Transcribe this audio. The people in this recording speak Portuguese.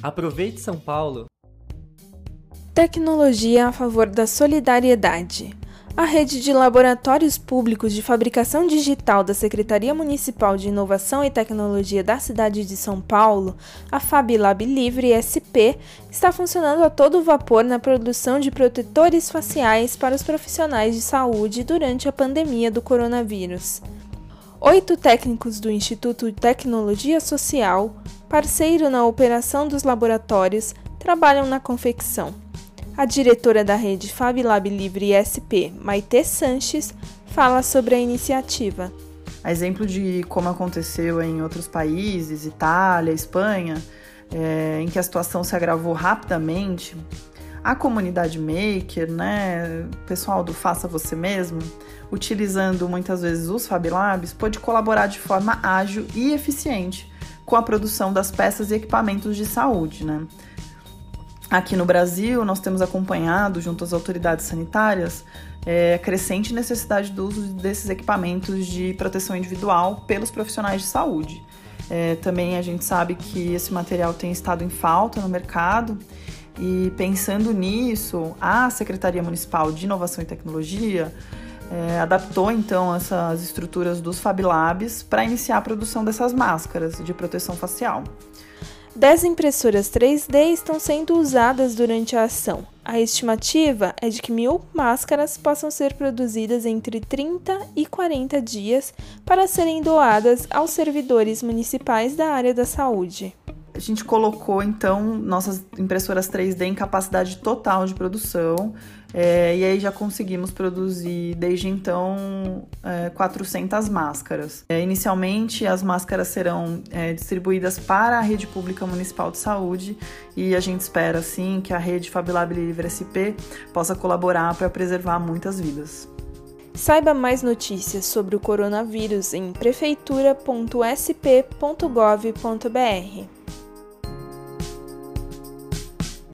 Aproveite São Paulo. Tecnologia a favor da solidariedade. A rede de laboratórios públicos de fabricação digital da Secretaria Municipal de Inovação e Tecnologia da cidade de São Paulo, a FabLab Livre SP, está funcionando a todo vapor na produção de protetores faciais para os profissionais de saúde durante a pandemia do coronavírus. Oito técnicos do Instituto de Tecnologia Social, parceiro na operação dos laboratórios, trabalham na confecção. A diretora da rede FabLab Livre SP, Maite Sanches, fala sobre a iniciativa. A exemplo de como aconteceu em outros países, Itália, Espanha, é, em que a situação se agravou rapidamente, a comunidade maker, né, pessoal do faça você mesmo, utilizando muitas vezes os Fab Labs, pode colaborar de forma ágil e eficiente com a produção das peças e equipamentos de saúde, né? Aqui no Brasil, nós temos acompanhado, junto às autoridades sanitárias, é, a crescente necessidade do uso desses equipamentos de proteção individual pelos profissionais de saúde. É, também a gente sabe que esse material tem estado em falta no mercado e pensando nisso, a Secretaria Municipal de Inovação e Tecnologia é, adaptou então essas estruturas dos Fab Labs para iniciar a produção dessas máscaras de proteção facial. 10 impressoras 3D estão sendo usadas durante a ação. A estimativa é de que mil máscaras possam ser produzidas entre 30 e 40 dias para serem doadas aos servidores municipais da área da saúde. A gente colocou então nossas impressoras 3D em capacidade total de produção é, e aí já conseguimos produzir desde então é, 400 máscaras. É, inicialmente as máscaras serão é, distribuídas para a rede pública municipal de saúde e a gente espera assim que a rede FabLab Livre SP possa colaborar para preservar muitas vidas. Saiba mais notícias sobre o coronavírus em prefeitura.sp.gov.br.